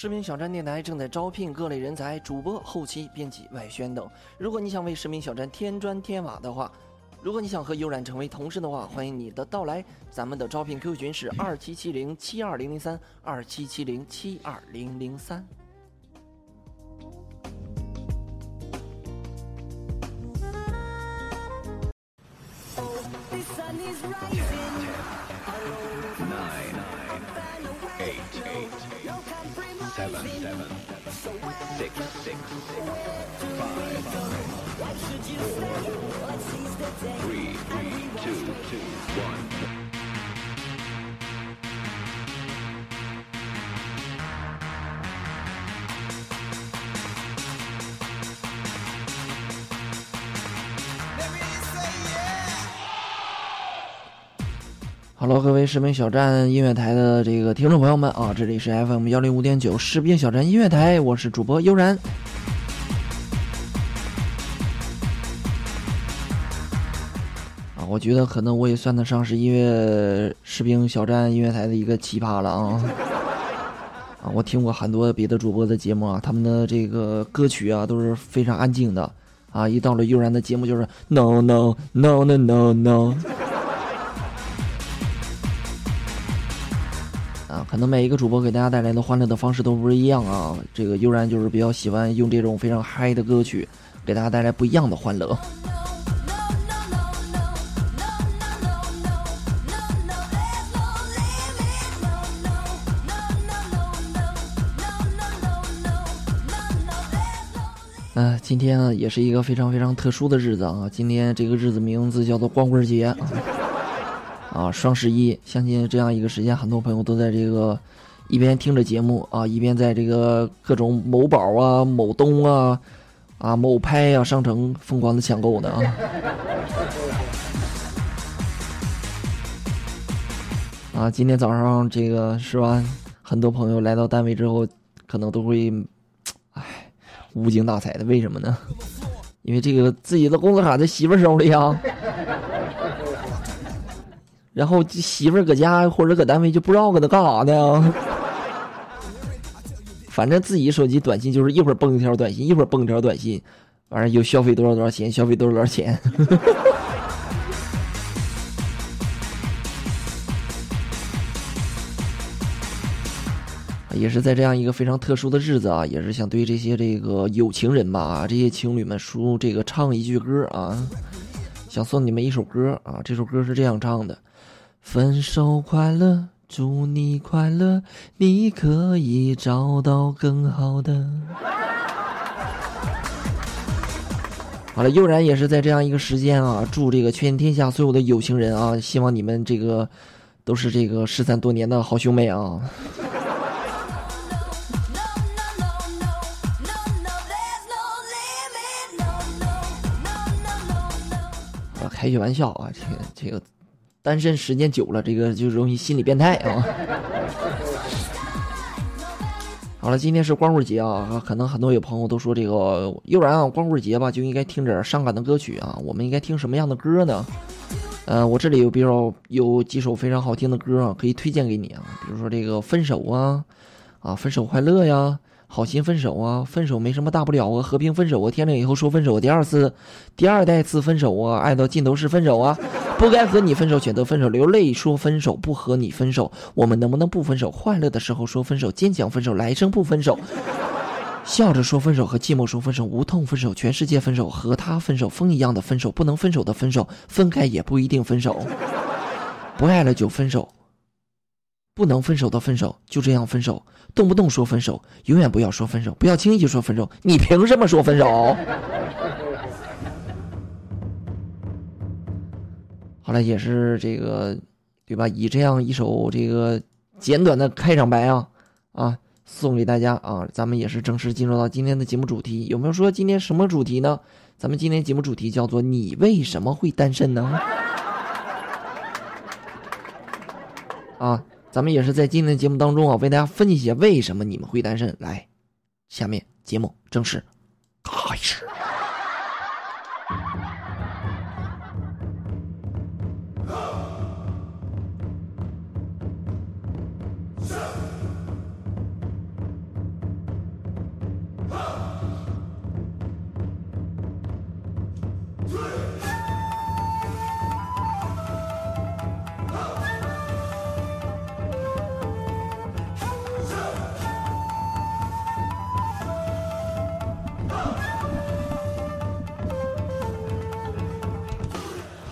视频小站电台正在招聘各类人才，主播、后期、编辑、外宣等。如果你想为视频小站添砖添瓦的话，如果你想和悠然成为同事的话，欢迎你的到来。咱们的招聘 QQ 群是二七七零七二零零三二七七零七二零零三。seven, seven, six, six, five, four, three, three, two, two, one. Hello，各位士兵小站音乐台的这个听众朋友们啊，这里是 FM 幺零五点九士兵小站音乐台，我是主播悠然。啊，我觉得可能我也算得上是音乐士兵小站音乐台的一个奇葩了啊！啊，我听过很多别的主播的节目啊，他们的这个歌曲啊都是非常安静的啊，一到了悠然的节目就是 No No No No No No。可能每一个主播给大家带来的欢乐的方式都不是一样啊。这个悠然就是比较喜欢用这种非常嗨的歌曲，给大家带来不一样的欢乐。嗯，今天呢也是一个非常非常特殊的日子啊。今天这个日子名字叫做光棍节。啊，双十一，相信这样一个时间，很多朋友都在这个一边听着节目啊，一边在这个各种某宝啊、某东啊、啊某拍啊商城疯狂的抢购呢啊。啊，今天早上这个是吧？很多朋友来到单位之后，可能都会，唉，无精打采的。为什么呢？因为这个自己的工资卡在媳妇手里啊。然后媳妇儿搁家或者搁单位就不知道搁那干啥呢？反正自己手机短信就是一会儿蹦一条短信，一会儿蹦一条短信，完了又消费多少多少钱，消费多少多少钱。也是在这样一个非常特殊的日子啊，也是想对这些这个有情人吧，这些情侣们说这个唱一句歌啊，想送你们一首歌啊，这首歌是这样唱的。分手快乐，祝你快乐，你可以找到更好的。好了，悠然也是在这样一个时间啊，祝这个全天下所有的有情人啊，希望你们这个都是这个失散多年的好兄妹啊。开句玩笑啊，这个这个。单身时间久了，这个就容易心理变态啊！好了，今天是光棍节啊，可能很多有朋友都说这个，悠然啊，光棍节吧就应该听点伤感的歌曲啊。我们应该听什么样的歌呢？呃，我这里有比较有几首非常好听的歌啊，可以推荐给你啊。比如说这个分手啊，啊，分手快乐呀。好心分手啊，分手没什么大不了啊，和平分手啊，天亮以后说分手，第二次，第二代次分手啊，爱到尽头是分手啊，不该和你分手，选择分手，流泪说分手，不和你分手，我们能不能不分手？快乐的时候说分手，坚强分手，来生不分手，笑着说分手和寂寞说分手，无痛分手，全世界分手，和他分手，风一样的分手，不能分手的分手，分开也不一定分手，不爱了就分手。不能分手的分手，就这样分手，动不动说分手，永远不要说分手，不要轻易说分手，你凭什么说分手？好了，也是这个，对吧？以这样一首这个简短的开场白啊，啊，送给大家啊！咱们也是正式进入到今天的节目主题，有没有说今天什么主题呢？咱们今天节目主题叫做“你为什么会单身呢？” 啊，咱们也是在今天的节目当中啊，为大家分析一下为什么你们会单身。来，下面节目正式开始。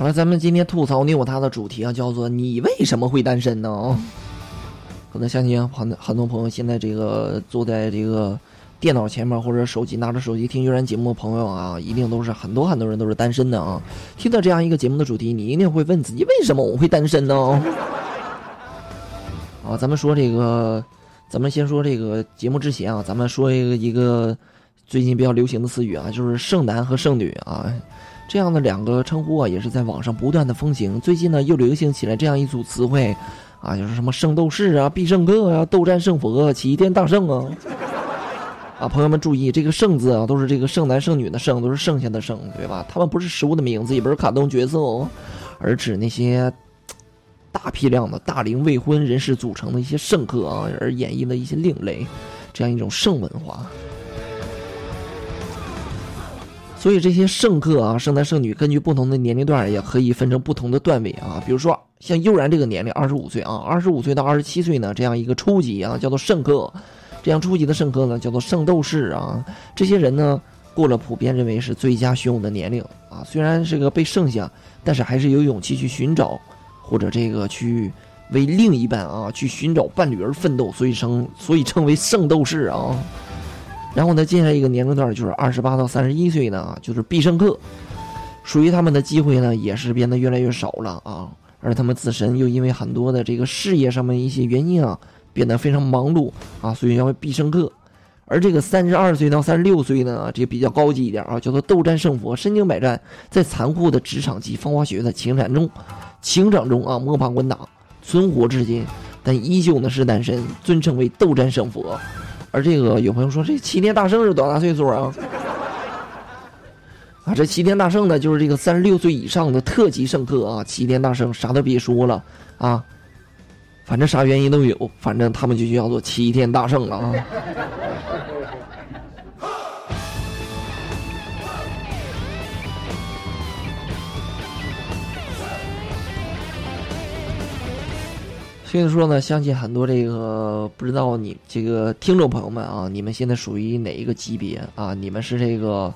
好了，咱们今天吐槽你我他的主题啊，叫做“你为什么会单身呢？”可能相信很很多朋友现在这个坐在这个电脑前面或者手机拿着手机听悠然节目的朋友啊，一定都是很多很多人都是单身的啊。听到这样一个节目的主题，你一定会问自己：为什么我会单身呢？啊，咱们说这个，咱们先说这个节目之前啊，咱们说一个一个最近比较流行的词语啊，就是“剩男”和“剩女”啊。这样的两个称呼啊，也是在网上不断的风行。最近呢，又流行起来这样一组词汇，啊，就是什么圣斗士啊、必胜客啊、斗战胜佛、齐天大圣啊。啊，朋友们注意，这个“圣”字啊，都是这个剩男剩女的“剩”，都是剩下的“剩”，对吧？他们不是食物的名字，也不是卡通角色哦，而指那些大批量的大龄未婚人士组成的一些圣客啊，而演绎的一些另类，这样一种圣文化。所以这些圣客啊，圣男圣女，根据不同的年龄段，也可以分成不同的段位啊。比如说像悠然这个年龄，二十五岁啊，二十五岁到二十七岁呢，这样一个初级啊，叫做圣客；这样初级的圣客呢，叫做圣斗士啊。这些人呢，过了普遍认为是最佳选武的年龄啊。虽然是个被剩下，但是还是有勇气去寻找，或者这个去为另一半啊去寻找伴侣而奋斗，所以称所以称为圣斗士啊。然后呢，接下来一个年龄段就是二十八到三十一岁呢，就是必胜客，属于他们的机会呢，也是变得越来越少了啊。而他们自身又因为很多的这个事业上面一些原因啊，变得非常忙碌啊，所以叫必胜客。而这个三十二岁到三十六岁呢，这比较高级一点啊，叫做斗战胜佛，身经百战，在残酷的职场及风花雪月的情场中，情场中啊摸爬滚打，存活至今，但依旧呢是单身，尊称为斗战胜佛。而这个有朋友说，这齐天大圣是多大岁数啊？啊，这齐天大圣呢，就是这个三十六岁以上的特级圣客啊。齐天大圣啥都别说了啊，反正啥原因都有，反正他们就叫做齐天大圣了啊。所以说呢，相信很多这个不知道你这个听众朋友们啊，你们现在属于哪一个级别啊？你们是这个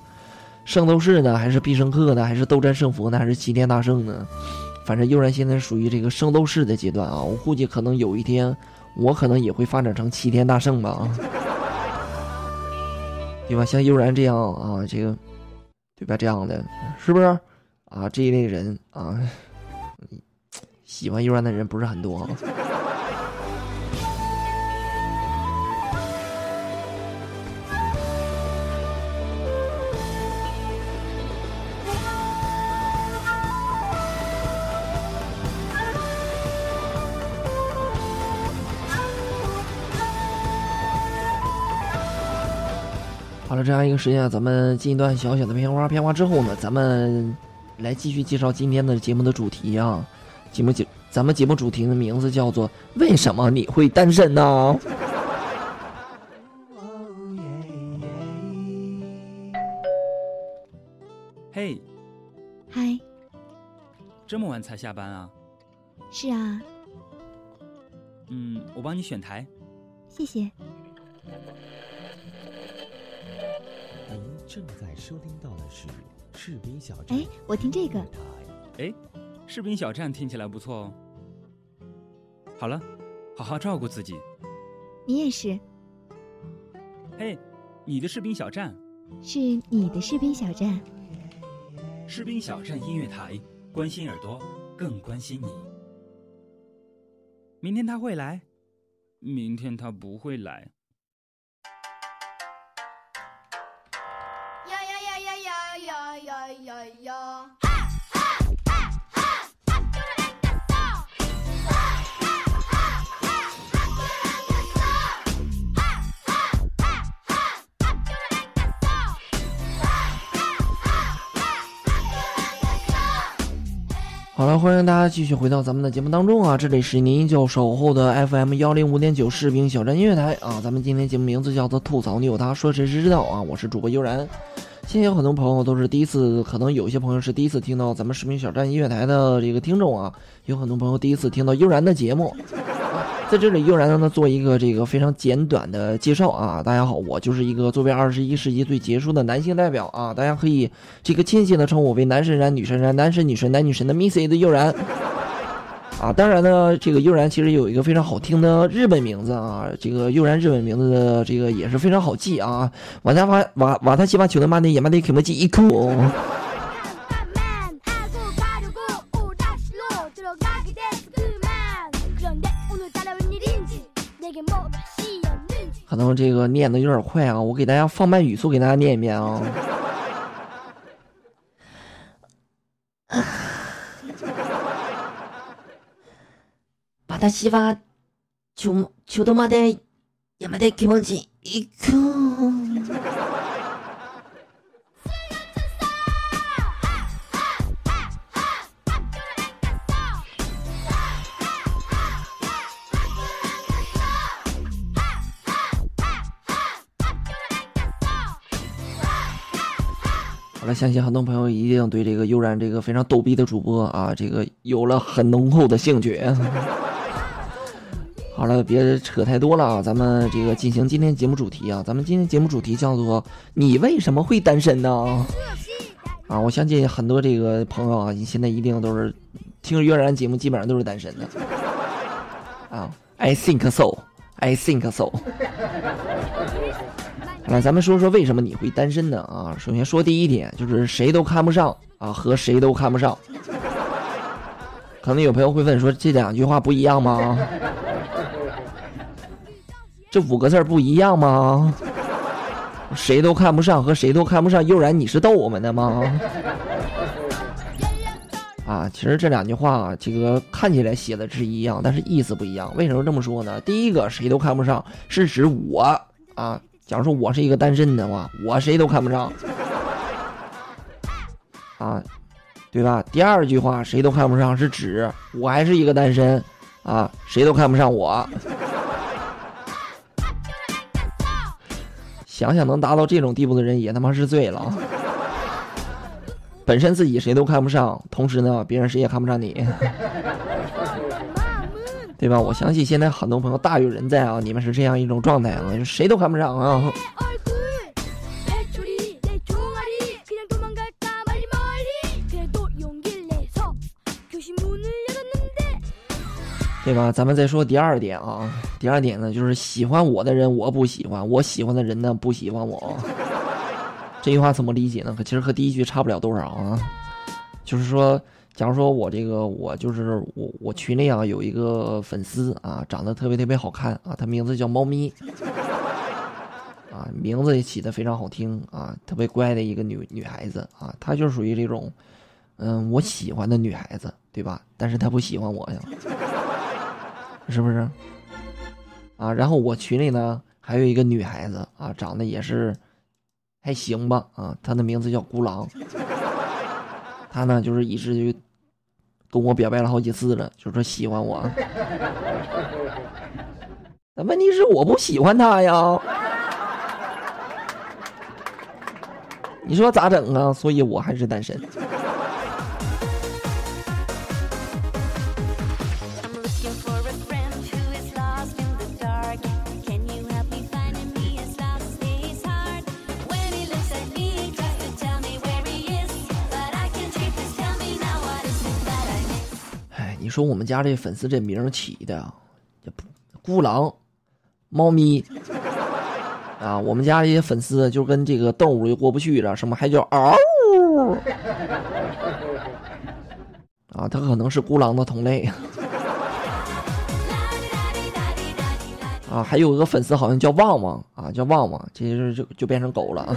圣斗士呢，还是必胜客呢，还是斗战胜佛呢，还是齐天大圣呢？反正悠然现在属于这个圣斗士的阶段啊。我估计可能有一天，我可能也会发展成齐天大圣吧啊，对吧？像悠然这样啊，这个对吧？这样的是不是啊？这一类人啊。喜欢悠然的人不是很多。好了，这样一个时间，咱们进一段小小的片花，片花之后呢，咱们来继续介绍今天的节目的主题啊。节目节，咱们节目主题的名字叫做《为什么你会单身呢》？嘿，嗨，这么晚才下班啊？是啊，嗯，我帮你选台。谢谢。您正在收听到的是士兵小站。哎，我听这个。哎。士兵小站听起来不错哦。好了好好照顾自己。你也是。嘿你的士兵小站。是你的士兵小站。士兵小站音乐台关心耳朵更关心你。明天他会来。明天他不会来。呀呀呀呀呀呀呀呀呀。好了，欢迎大家继续回到咱们的节目当中啊！这里是您依旧守候的 FM 幺零五点九士兵小站音乐台啊！咱们今天节目名字叫做“吐槽你有他，说谁谁知道”啊！我是主播悠然。现在有很多朋友都是第一次，可能有些朋友是第一次听到咱们士兵小站音乐台的这个听众啊，有很多朋友第一次听到悠然的节目。在这里，悠然呢做一个这个非常简短的介绍啊！大家好，我就是一个作为二十一世纪最杰出的男性代表啊！大家可以这个亲切的称我为男神然、女神然、男神女神、男女神的 Missy 的悠然啊！当然呢，这个悠然其实有一个非常好听的日本名字啊！这个悠然日本名字的这个也是非常好记啊！瓦达瓦瓦瓦塔西瓦球的马内也马内肯莫基一哭。可能这个念的有点快啊，我给大家放慢语速，给大家念一遍啊。把他媳妇求求他妈的，也没得给我进一个。相信很多朋友一定对这个悠然这个非常逗逼的主播啊，这个有了很浓厚的兴趣。好了，别扯太多了啊，咱们这个进行今天节目主题啊，咱们今天节目主题叫做“你为什么会单身呢？”啊，我相信很多这个朋友啊，你现在一定都是听悠然节目，基本上都是单身的。啊，I think so, I think so。来，咱们说说为什么你会单身呢？啊，首先说第一点，就是谁都看不上啊，和谁都看不上。可能有朋友会问说，这两句话不一样吗？这五个字不一样吗？谁都看不上和谁都看不上，悠然你是逗我们的吗？啊，其实这两句话，这个看起来写的是一样，但是意思不一样。为什么这么说呢？第一个，谁都看不上，是指我啊。假如说我是一个单身的话，我谁都看不上，啊，对吧？第二句话，谁都看不上，是指我还是一个单身，啊，谁都看不上我。想想能达到这种地步的人，也他妈是醉了。本身自己谁都看不上，同时呢，别人谁也看不上你。对吧？我相信现在很多朋友大有人在啊，你们是这样一种状态啊，谁都看不上啊。对吧？咱们再说第二点啊，第二点呢，就是喜欢我的人我不喜欢，我喜欢的人呢不喜欢我。这句话怎么理解呢？可其实和第一句差不了多少啊，就是说。假如说我这个我就是我我群里啊有一个粉丝啊长得特别特别好看啊，他名字叫猫咪，啊名字也起的非常好听啊，特别乖的一个女女孩子啊，她就属于这种，嗯我喜欢的女孩子对吧？但是她不喜欢我呀，是不是？啊，然后我群里呢还有一个女孩子啊，长得也是还行吧啊，她的名字叫孤狼，他呢就是一直就。跟我表白了好几次了，就说喜欢我。那问题是我不喜欢他呀，你说咋整啊？所以我还是单身。说我们家这粉丝这名起的啊，孤狼，猫咪，啊，我们家这些粉丝就跟这个动物就过不去了，什么还叫嗷，啊，他可能是孤狼的同类，啊，还有个粉丝好像叫旺旺，啊，叫旺旺，其实就就变成狗了。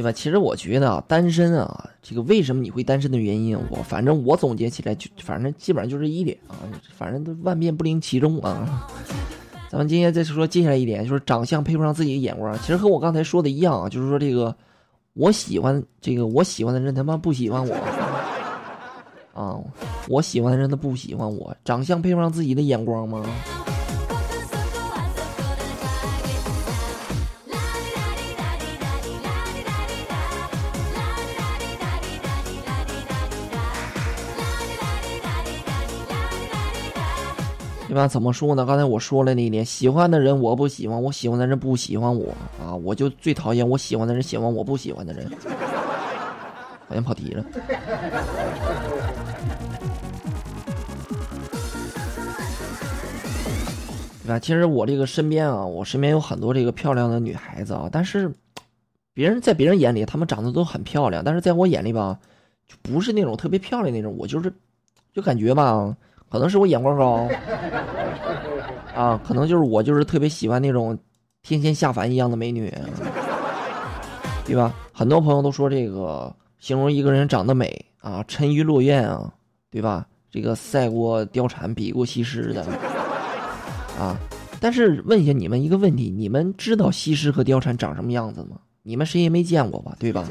对吧？其实我觉得啊，单身啊，这个为什么你会单身的原因，我反正我总结起来就，反正基本上就这一点啊，反正都万变不离其宗啊。咱们今天再说接下来一点，就是长相配不上自己的眼光。其实和我刚才说的一样啊，就是说这个我喜欢这个我喜欢的人他妈不喜欢我啊，我喜欢的人他不喜欢我，长相配不上自己的眼光吗？对吧？怎么说呢？刚才我说了那一点，喜欢的人我不喜欢，我喜欢的人不喜欢我啊！我就最讨厌我喜欢的人喜欢我不喜欢的人，好像跑题了。对吧？其实我这个身边啊，我身边有很多这个漂亮的女孩子啊，但是别人在别人眼里，她们长得都很漂亮，但是在我眼里吧，就不是那种特别漂亮那种。我就是，就感觉吧。可能是我眼光高，啊，可能就是我就是特别喜欢那种天仙下凡一样的美女，对吧？很多朋友都说这个形容一个人长得美啊，沉鱼落雁啊，对吧？这个赛过貂蝉，比过西施的，啊。但是问一下你们一个问题：你们知道西施和貂蝉长什么样子吗？你们谁也没见过吧？对吧？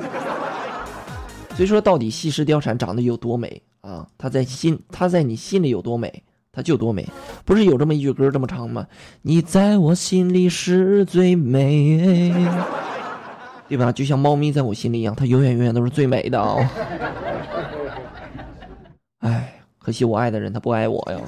所以说，到底西施、貂蝉长得有多美？啊，他在心，他在你心里有多美，他就多美。不是有这么一句歌这么唱吗？你在我心里是最美，对吧？就像猫咪在我心里一样，它永远永远都是最美的啊。哎，可惜我爱的人他不爱我呀。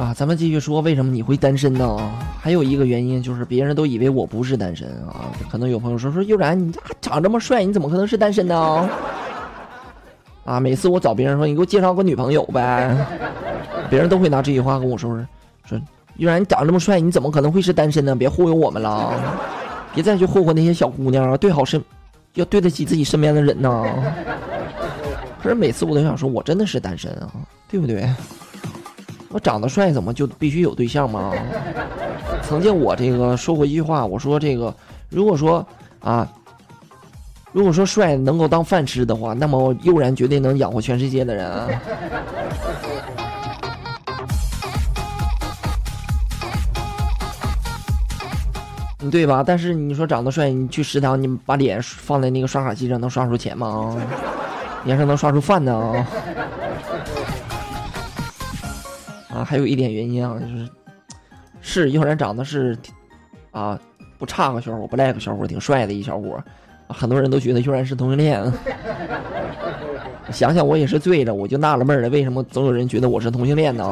啊，咱们继续说，为什么你会单身呢？还有一个原因就是，别人都以为我不是单身啊。可能有朋友说说，悠然，你长这么帅，你怎么可能是单身呢？啊，每次我找别人说，你给我介绍个女朋友呗，别人都会拿这句话跟我说说，悠然，你长这么帅，你怎么可能会是单身呢？别忽悠我们了，别再去霍霍那些小姑娘啊，对好身，要对得起自己身边的人呢。可是每次我都想说，我真的是单身啊，对不对？我长得帅，怎么就必须有对象吗？曾经我这个说过一句话，我说这个，如果说啊，如果说帅能够当饭吃的话，那么悠然绝对能养活全世界的人啊，对吧？但是你说长得帅，你去食堂，你把脸放在那个刷卡机上，能刷出钱吗？你还是能刷出饭呢？还有一点原因啊，就是是悠然长得是啊不差个小伙，不赖个小伙，挺帅的一小伙，很多人都觉得悠然是同性恋。想想我也是醉了，我就纳了闷了，为什么总有人觉得我是同性恋呢？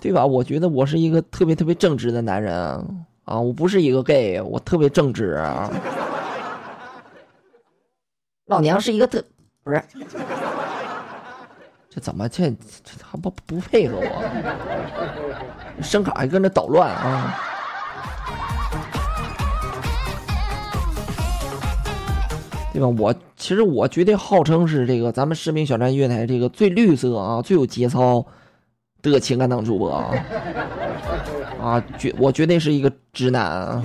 对吧？我觉得我是一个特别特别正直的男人啊，我不是一个 gay，我特别正直。老娘是一个特，不是，这怎么这这还不不配合我？声卡还跟着捣乱啊！对吧？我其实我绝对号称是这个咱们士兵小站音乐台这个最绿色啊、最有节操的情感档主播啊！啊，绝我绝对是一个直男啊！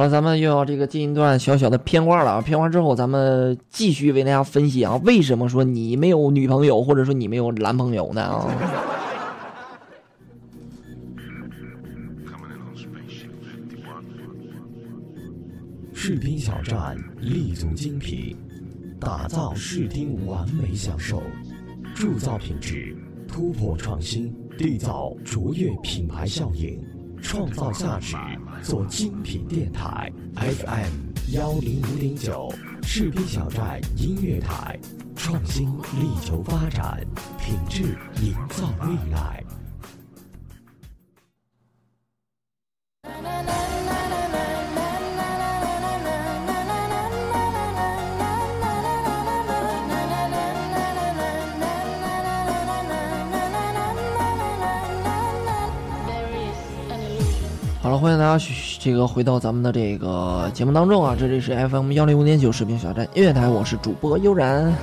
好了，咱们又要这个进一段小小的片花了啊！片花之后，咱们继续为大家分析啊，为什么说你没有女朋友，或者说你没有男朋友呢？啊！视听小站立足精品，打造视听完美享受。铸造品质，突破创新，缔造卓越品牌效应，创造价值，做精品电台。FM 幺零五点九，士兵小寨音乐台，创新力求发展，品质营造未来。这个回到咱们的这个节目当中啊！这里是 FM 幺零五点九视频小站音乐台，我是主播悠然。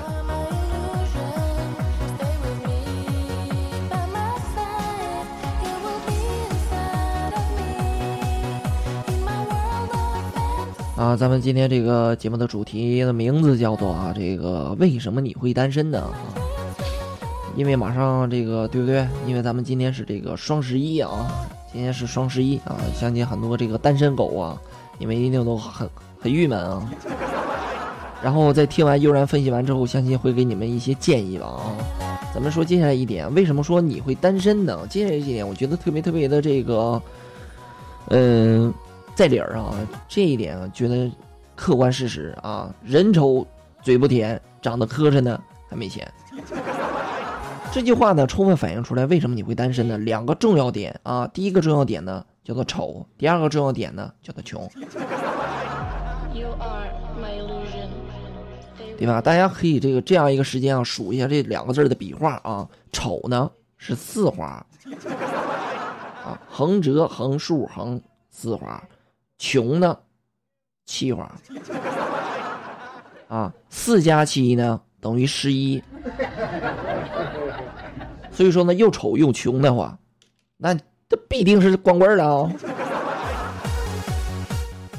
啊，咱们今天这个节目的主题的名字叫做啊，这个为什么你会单身呢？啊，因为马上这个对不对？因为咱们今天是这个双十一啊。今天是双十一啊，相信很多这个单身狗啊，你们一定都很很郁闷啊。然后在听完悠然分析完之后，相信会给你们一些建议吧啊。咱们说接下来一点，为什么说你会单身呢？接下来一点，我觉得特别特别的这个，嗯，在理儿啊。这一点啊，觉得客观事实啊，人丑嘴不甜，长得磕碜呢还没钱。这句话呢，充分反映出来为什么你会单身呢？两个重要点啊，第一个重要点呢叫做丑，第二个重要点呢叫做穷，对吧？大家可以这个这样一个时间啊，数一下这两个字的笔画啊，丑呢是四画，啊，横折横竖横四画，穷呢七画，啊，四加七呢等于十一。所以说呢，又丑又穷的话，那这必定是光棍了啊！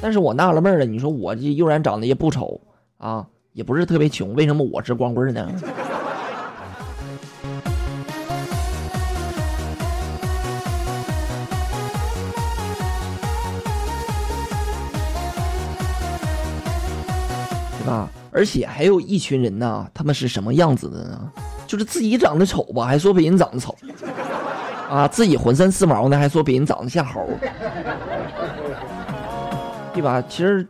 但是我纳了闷了，你说我这悠然长得也不丑啊，也不是特别穷，为什么我是光棍呢？对吧？而且还有一群人呢，他们是什么样子的呢？就是自己长得丑吧，还说别人长得丑，啊，自己浑身是毛呢，还说别人长得像猴，对吧？其实，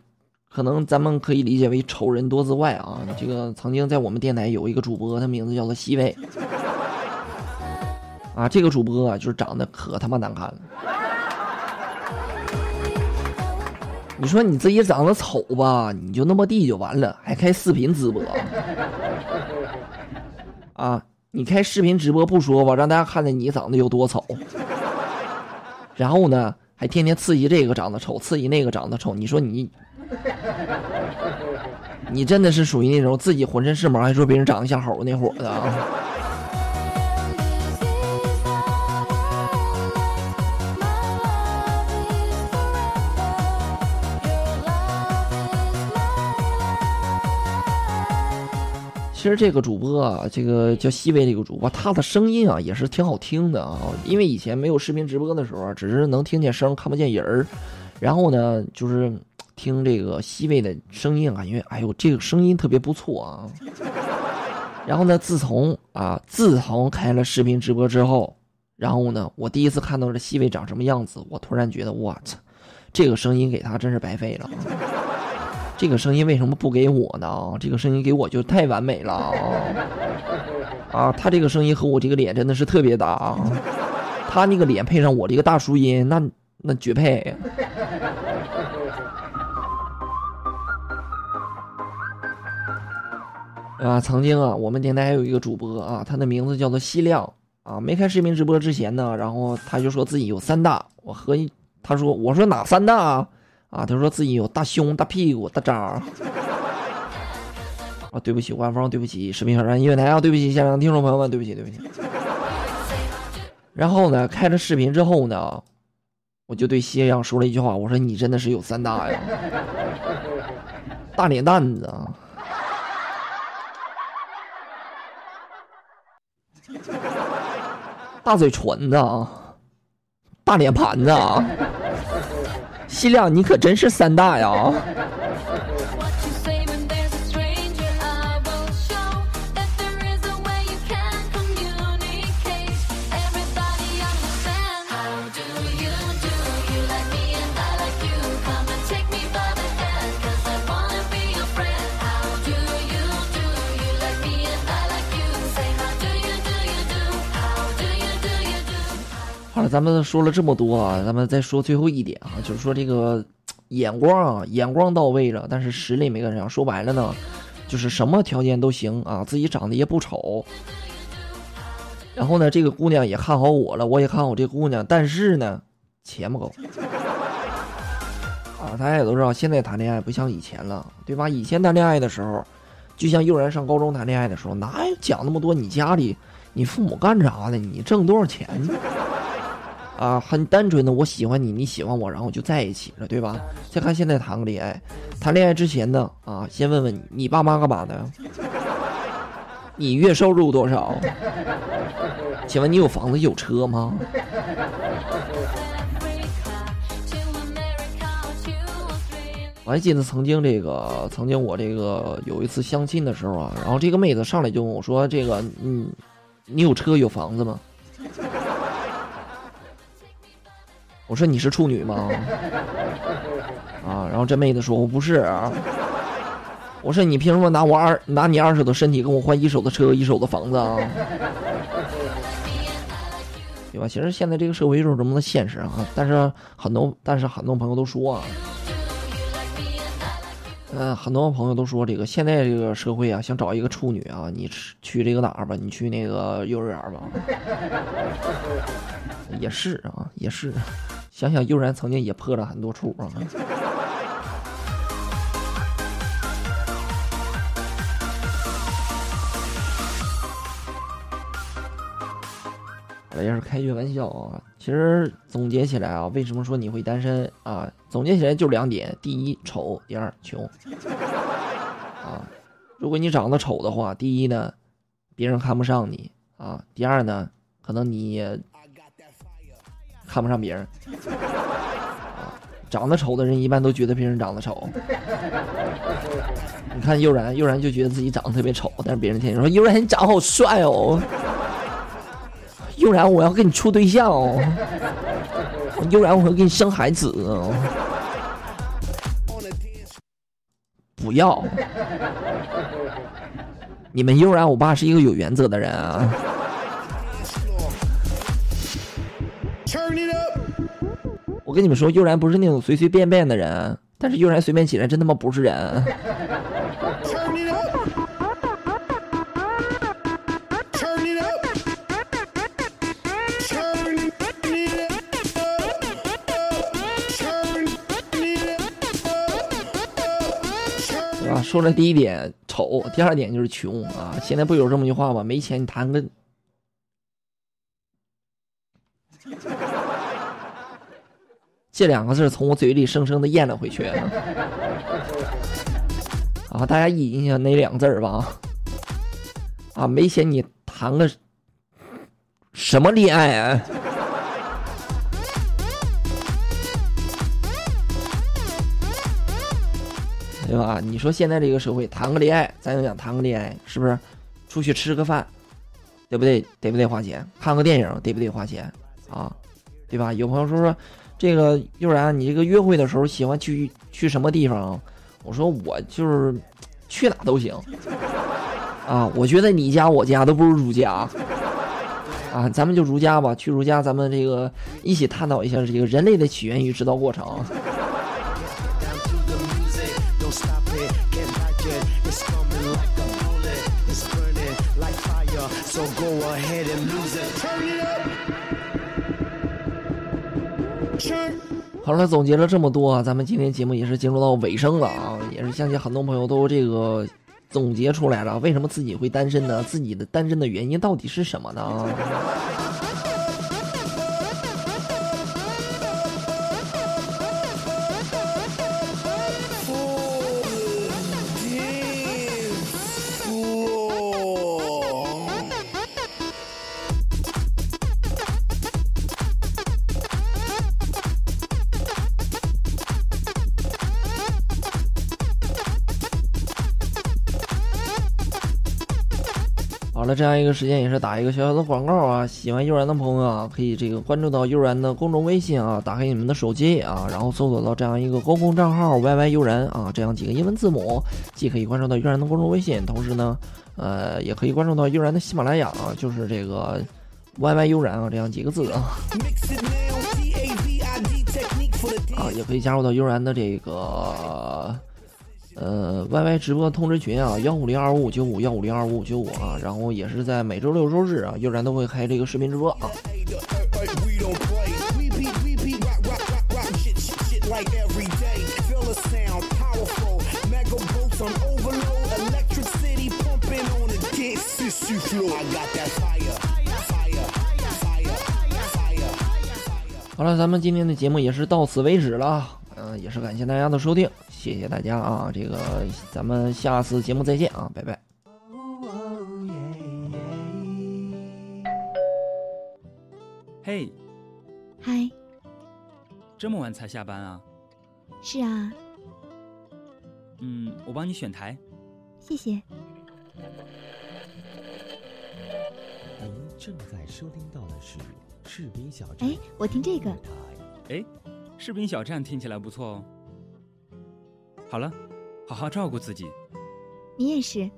可能咱们可以理解为丑人多自怪啊。这个曾经在我们电台有一个主播，他名字叫做西贝，啊，这个主播啊，就是长得可他妈难看了。你说你自己长得丑吧，你就那么地就完了，还开视频直播。啊，你开视频直播不说吧，让大家看见你长得有多丑，然后呢，还天天刺激这个长得丑，刺激那个长得丑。你说你，你真的是属于那种自己浑身是毛，还说别人长得像猴那伙的啊。其实这个主播啊，这个叫西威这个主播，他的声音啊也是挺好听的啊。因为以前没有视频直播的时候，只是能听见声，看不见人儿。然后呢，就是听这个西威的声音，感觉哎呦，这个声音特别不错啊。然后呢，自从啊，自从开了视频直播之后，然后呢，我第一次看到这西威长什么样子，我突然觉得，我操，这个声音给他真是白费了。这个声音为什么不给我呢？这个声音给我就太完美了啊！啊他这个声音和我这个脸真的是特别搭啊，他那个脸配上我这个大叔音，那那绝配。啊，曾经啊，我们电台还有一个主播啊，他的名字叫做西亮啊。没开视频直播之前呢，然后他就说自己有三大，我和他说，我说哪三大啊？啊，他说自己有大胸、大屁股、大渣。啊，对不起，官方，对不起，视频小站音乐台啊，对不起，现场听众朋友们，对不起，对不起。然后呢，开了视频之后呢，我就对谢阳说了一句话，我说你真的是有三大呀，大脸蛋子，大嘴唇子啊，大脸盘子啊。西亮，你可真是三大呀！了，咱们说了这么多啊，咱们再说最后一点啊，就是说这个眼光啊，眼光到位了，但是实力没跟上。说白了呢，就是什么条件都行啊，自己长得也不丑。然后呢，这个姑娘也看好我了，我也看好这姑娘，但是呢，钱不够。啊，大家也都知道，现在谈恋爱不像以前了，对吧？以前谈恋爱的时候，就像幼儿园上高中谈恋爱的时候，哪有讲那么多？你家里，你父母干啥的？你挣多少钱？啊，很单纯的，我喜欢你，你喜欢我，然后就在一起了，对吧？再看现在谈个恋爱，谈恋爱之前呢，啊，先问问你你爸妈干嘛的？你月收入多少？请问你有房子有车吗？我还记得曾经这个，曾经我这个有一次相亲的时候啊，然后这个妹子上来就问我说：“这个，嗯，你有车有房子吗？”我说：“你是处女吗？”啊，然后这妹子说：“我不是。”啊。我说：“你凭什么拿我二拿你二手的身体跟我换一手的车一手的房子啊？”对吧？其实现在这个社会就是这么的现实啊，但是很多但是很多朋友都说啊。嗯，很多朋友都说这个现在这个社会啊，想找一个处女啊，你去这个哪儿吧？你去那个幼儿园吧。也是啊，也是。想想悠然曾经也破了很多处啊。也是开句玩笑啊。其实总结起来啊，为什么说你会单身啊？总结起来就两点：第一，丑；第二，穷。啊，如果你长得丑的话，第一呢，别人看不上你啊；第二呢，可能你也看不上别人。长得丑的人一般都觉得别人长得丑。你看悠然，悠然就觉得自己长得特别丑，但是别人天天说悠然你长得好帅哦。悠然，我要跟你处对象哦。悠然，我要给你生孩子哦。不要。你们悠然，我爸是一个有原则的人啊。我跟你们说，悠然不是那种随随便便的人，但是悠然随便起来真他妈不是人。说了第一点丑，第二点就是穷啊！现在不有这么句话吗？没钱你谈个，这两个字从我嘴里生生的咽了回去。啊，大家一印象哪两个字吧？啊，没钱你谈个什么恋爱啊？对吧？你说现在这个社会谈个恋爱，咱就想谈个恋爱，是不是？出去吃个饭，对不对？得不得花钱？看个电影，得不得花钱？啊，对吧？有朋友说说，这个悠然，你这个约会的时候喜欢去去什么地方？我说我就是去哪都行。啊，我觉得你家我家都不如如家。啊，咱们就如家吧，去如家，咱们这个一起探讨一下这个人类的起源与制造过程。好了，总结了这么多啊，咱们今天节目也是进入到尾声了啊！也是相信很多朋友都这个总结出来了，为什么自己会单身呢？自己的单身的原因到底是什么呢？这样一个时间也是打一个小小的广告啊！喜欢悠然的朋友啊，可以这个关注到悠然的公众微信啊，打开你们的手机啊，然后搜索到这样一个公共账号 yy 悠然啊，这样几个英文字母，既可以关注到悠然的公众微信，同时呢，呃，也可以关注到悠然的喜马拉雅啊，就是这个 YY 悠然啊这样几个字啊。啊，也可以加入到悠然的这个呃 YY 直播通知群啊，幺五零二五五九五幺五零二五五九五啊，然后也是在每周六周日啊，悠然都会开这个视频直播啊。好了，咱们今天的节目也是到此为止了，嗯、也是感谢大家的收听，谢谢大家啊，这个咱们下次节目再见啊，拜拜。嘿，嗨，这么晚才下班啊？是啊，嗯，我帮你选台。谢谢。您正在收听到的是士兵小站。哎，我听这个，哎，士兵小站听起来不错哦。好了，好好照顾自己。你也是，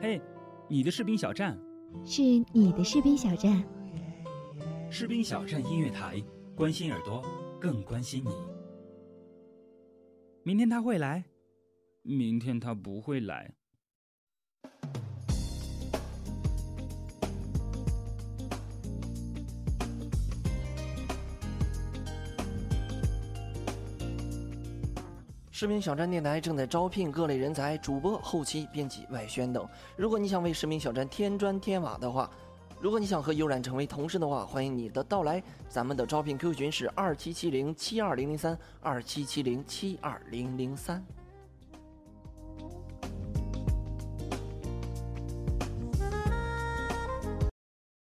嘿，你的士兵小站，是你的士兵小站。士兵小站音乐台，关心耳朵，更关心你。明天他会来，明天他不会来。视频小站电台正在招聘各类人才，主播、后期、编辑、外宣等。如果你想为视频小站添砖添瓦的话，如果你想和悠然成为同事的话，欢迎你的到来。咱们的招聘 Q 群是二七七零七二零零三二七七零七二零零三。